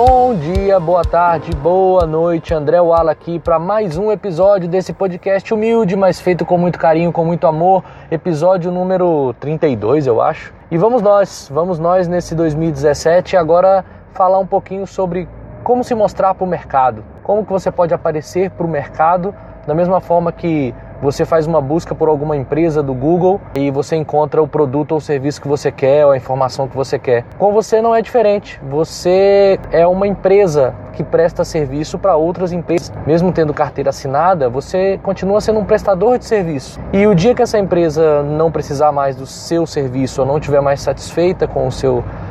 Bom dia, boa tarde, boa noite. André Wala aqui para mais um episódio desse podcast humilde, mas feito com muito carinho, com muito amor. Episódio número 32, eu acho. E vamos nós, vamos nós nesse 2017 agora falar um pouquinho sobre como se mostrar para o mercado. Como que você pode aparecer para o mercado da mesma forma que você faz uma busca por alguma empresa do Google e você encontra o produto ou serviço que você quer ou a informação que você quer. Com você não é diferente. Você é uma empresa que presta serviço para outras empresas. Mesmo tendo carteira assinada, você continua sendo um prestador de serviço. E o dia que essa empresa não precisar mais do seu serviço ou não estiver mais satisfeita com o seu serviço,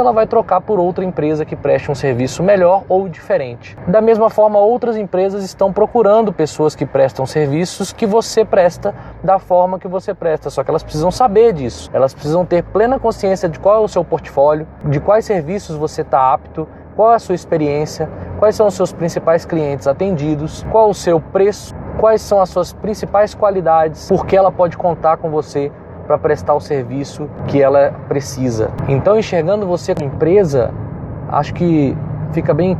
ela vai trocar por outra empresa que preste um serviço melhor ou diferente. Da mesma forma, outras empresas estão procurando pessoas que prestam serviços que você presta da forma que você presta, só que elas precisam saber disso. Elas precisam ter plena consciência de qual é o seu portfólio, de quais serviços você está apto, qual é a sua experiência, quais são os seus principais clientes atendidos, qual o seu preço, quais são as suas principais qualidades, por que ela pode contar com você para prestar o serviço que ela precisa. Então, enxergando você como empresa, acho que fica bem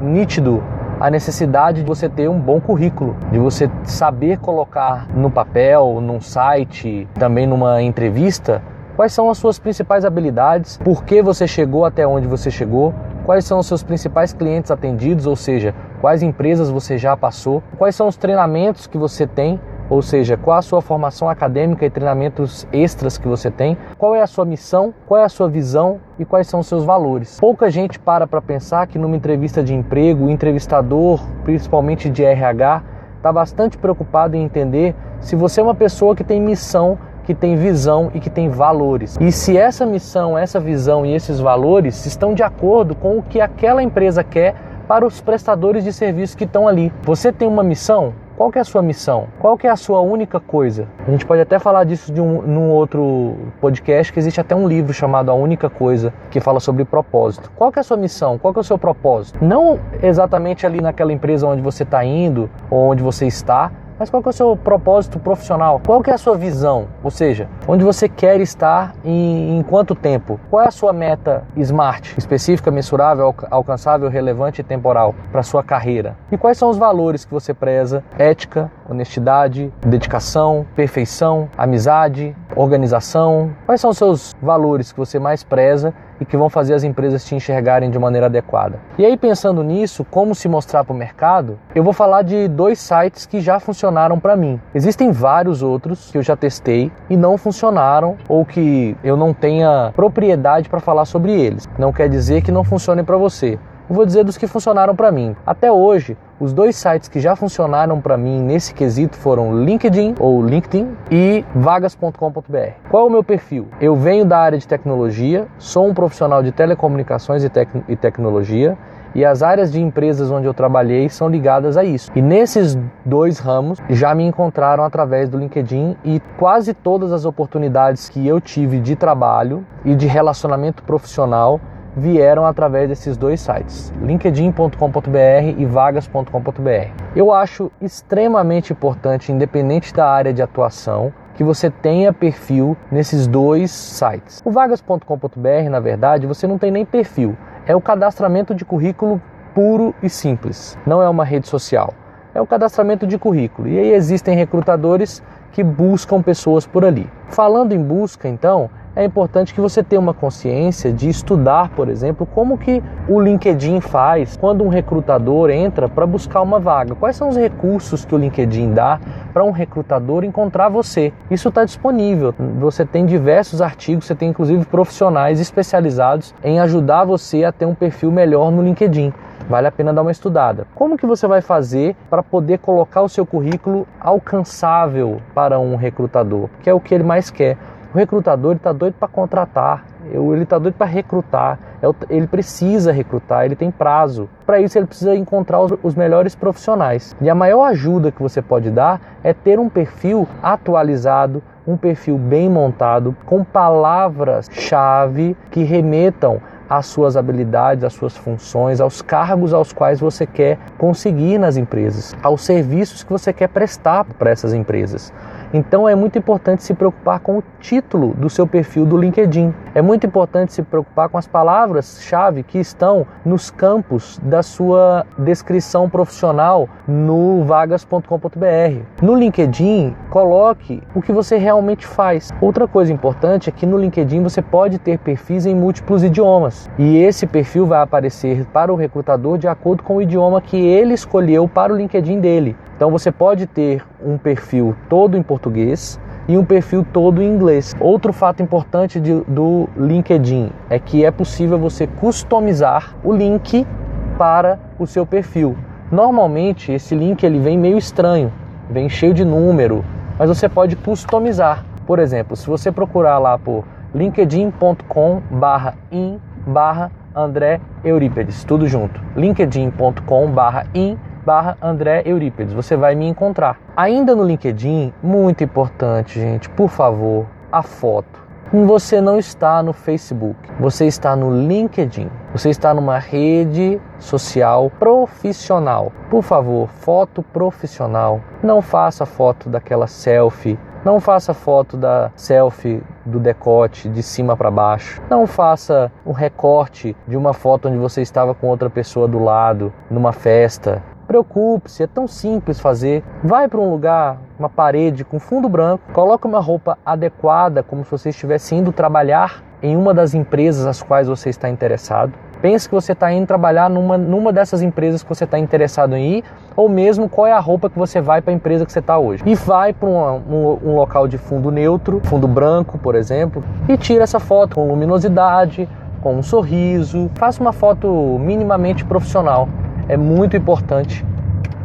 nítido a necessidade de você ter um bom currículo, de você saber colocar no papel, num site, também numa entrevista, quais são as suas principais habilidades, por que você chegou até onde você chegou, quais são os seus principais clientes atendidos, ou seja, quais empresas você já passou, quais são os treinamentos que você tem ou seja, qual a sua formação acadêmica e treinamentos extras que você tem, qual é a sua missão, qual é a sua visão e quais são os seus valores. Pouca gente para para pensar que numa entrevista de emprego, o entrevistador, principalmente de RH, está bastante preocupado em entender se você é uma pessoa que tem missão que tem visão e que tem valores. E se essa missão, essa visão e esses valores estão de acordo com o que aquela empresa quer para os prestadores de serviço que estão ali. Você tem uma missão? Qual que é a sua missão? Qual que é a sua única coisa? A gente pode até falar disso de um, num outro podcast, que existe até um livro chamado A Única Coisa, que fala sobre propósito. Qual que é a sua missão? Qual que é o seu propósito? Não exatamente ali naquela empresa onde você está indo ou onde você está, mas qual é o seu propósito profissional? Qual é a sua visão? Ou seja, onde você quer estar em, em quanto tempo? Qual é a sua meta SMART? Específica, mensurável, alcançável, relevante e temporal para sua carreira? E quais são os valores que você preza? Ética, honestidade, dedicação, perfeição, amizade, organização. Quais são os seus valores que você mais preza e que vão fazer as empresas te enxergarem de maneira adequada. E aí, pensando nisso, como se mostrar para o mercado, eu vou falar de dois sites que já funcionaram para mim. Existem vários outros que eu já testei e não funcionaram ou que eu não tenha propriedade para falar sobre eles. Não quer dizer que não funcionem para você. Eu vou dizer dos que funcionaram para mim. Até hoje, os dois sites que já funcionaram para mim nesse quesito foram LinkedIn ou LinkedIn e vagas.com.br. Qual é o meu perfil? Eu venho da área de tecnologia, sou um profissional de telecomunicações e, tec e tecnologia e as áreas de empresas onde eu trabalhei são ligadas a isso. E nesses dois ramos já me encontraram através do LinkedIn e quase todas as oportunidades que eu tive de trabalho e de relacionamento profissional vieram através desses dois sites, linkedin.com.br e vagas.com.br. Eu acho extremamente importante, independente da área de atuação, que você tenha perfil nesses dois sites. O vagas.com.br, na verdade, você não tem nem perfil, é o cadastramento de currículo puro e simples. Não é uma rede social, é o cadastramento de currículo. E aí existem recrutadores que buscam pessoas por ali. Falando em busca, então, é importante que você tenha uma consciência de estudar, por exemplo, como que o LinkedIn faz quando um recrutador entra para buscar uma vaga. Quais são os recursos que o LinkedIn dá para um recrutador encontrar você? Isso está disponível. Você tem diversos artigos, você tem inclusive profissionais especializados em ajudar você a ter um perfil melhor no LinkedIn. Vale a pena dar uma estudada. Como que você vai fazer para poder colocar o seu currículo alcançável para um recrutador? Que é o que ele mais quer o recrutador está doido para contratar, ele está doido para recrutar, é ele precisa recrutar, ele tem prazo. Para isso, ele precisa encontrar os melhores profissionais. E a maior ajuda que você pode dar é ter um perfil atualizado, um perfil bem montado, com palavras-chave que remetam às suas habilidades, às suas funções, aos cargos aos quais você quer conseguir nas empresas, aos serviços que você quer prestar para essas empresas. Então é muito importante se preocupar com o título do seu perfil do LinkedIn. É muito importante se preocupar com as palavras-chave que estão nos campos da sua descrição profissional no vagas.com.br. No LinkedIn, coloque o que você realmente faz. Outra coisa importante é que no LinkedIn você pode ter perfis em múltiplos idiomas e esse perfil vai aparecer para o recrutador de acordo com o idioma que ele escolheu para o LinkedIn dele. Então você pode ter um perfil todo em português e um perfil todo em inglês. Outro fato importante de, do LinkedIn é que é possível você customizar o link para o seu perfil. Normalmente esse link ele vem meio estranho, vem cheio de número, mas você pode customizar. Por exemplo, se você procurar lá por linkedin.com/in André Eurípedes, tudo junto. linkedin.com/in barra André Eurípedes. Você vai me encontrar. Ainda no LinkedIn, muito importante, gente, por favor, a foto. Você não está no Facebook, você está no LinkedIn. Você está numa rede social profissional. Por favor, foto profissional. Não faça foto daquela selfie não faça foto da selfie do decote de cima para baixo. Não faça um recorte de uma foto onde você estava com outra pessoa do lado, numa festa. Preocupe-se, é tão simples fazer. Vai para um lugar, uma parede com fundo branco, coloque uma roupa adequada, como se você estivesse indo trabalhar em uma das empresas às quais você está interessado. Pense que você está indo trabalhar numa, numa dessas empresas que você está interessado em ir, ou mesmo qual é a roupa que você vai para a empresa que você está hoje. E vai para um, um, um local de fundo neutro, fundo branco, por exemplo, e tira essa foto com luminosidade, com um sorriso. Faça uma foto minimamente profissional é muito importante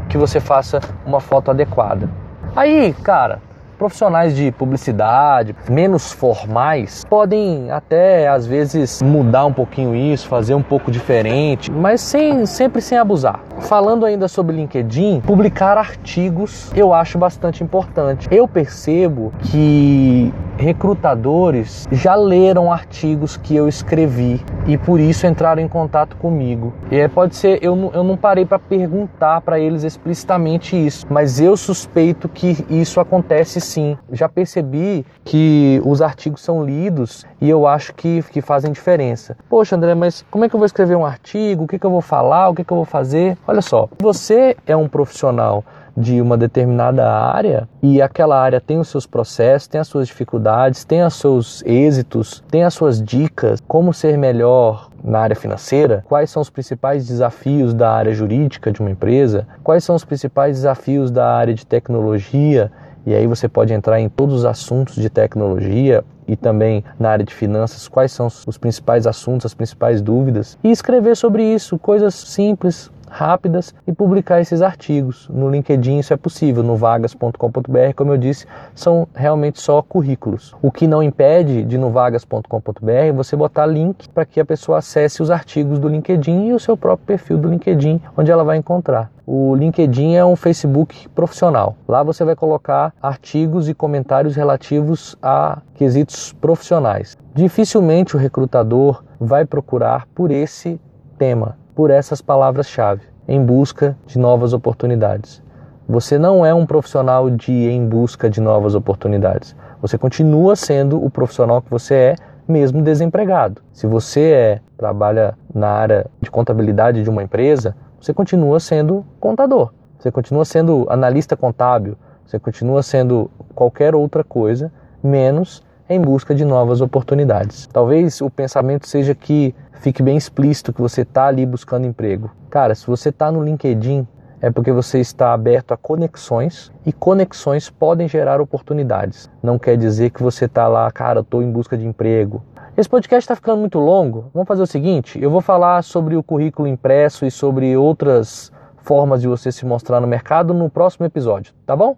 que você faça uma foto adequada. Aí, cara, profissionais de publicidade menos formais podem até às vezes mudar um pouquinho isso, fazer um pouco diferente, mas sem sempre sem abusar. Falando ainda sobre LinkedIn, publicar artigos eu acho bastante importante. Eu percebo que recrutadores já leram artigos que eu escrevi e por isso entraram em contato comigo. E é, pode ser, eu eu não parei para perguntar para eles explicitamente isso, mas eu suspeito que isso acontece sim. Já percebi que os artigos são lidos e eu acho que, que fazem diferença. Poxa, André, mas como é que eu vou escrever um artigo? O que, que eu vou falar? O que, que eu vou fazer? Olha só, você é um profissional de uma determinada área e aquela área tem os seus processos, tem as suas dificuldades, tem os seus êxitos, tem as suas dicas, como ser melhor na área financeira, quais são os principais desafios da área jurídica de uma empresa, quais são os principais desafios da área de tecnologia, e aí você pode entrar em todos os assuntos de tecnologia e também na área de finanças, quais são os principais assuntos, as principais dúvidas, e escrever sobre isso, coisas simples, rápidas e publicar esses artigos. No LinkedIn isso é possível, no vagas.com.br, como eu disse, são realmente só currículos. O que não impede de no vagas.com.br você botar link para que a pessoa acesse os artigos do LinkedIn e o seu próprio perfil do LinkedIn, onde ela vai encontrar. O LinkedIn é um Facebook profissional. Lá você vai colocar artigos e comentários relativos a quesitos profissionais. Dificilmente o recrutador vai procurar por esse tema por essas palavras-chave, em busca de novas oportunidades. Você não é um profissional de em busca de novas oportunidades. Você continua sendo o profissional que você é, mesmo desempregado. Se você é trabalha na área de contabilidade de uma empresa, você continua sendo contador. Você continua sendo analista contábil, você continua sendo qualquer outra coisa, menos em busca de novas oportunidades. Talvez o pensamento seja que fique bem explícito que você está ali buscando emprego. Cara, se você está no LinkedIn, é porque você está aberto a conexões e conexões podem gerar oportunidades. Não quer dizer que você está lá, cara, estou em busca de emprego. Esse podcast está ficando muito longo. Vamos fazer o seguinte: eu vou falar sobre o currículo impresso e sobre outras formas de você se mostrar no mercado no próximo episódio, tá bom?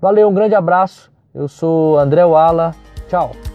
Valeu, um grande abraço. Eu sou André Wala. Tchau.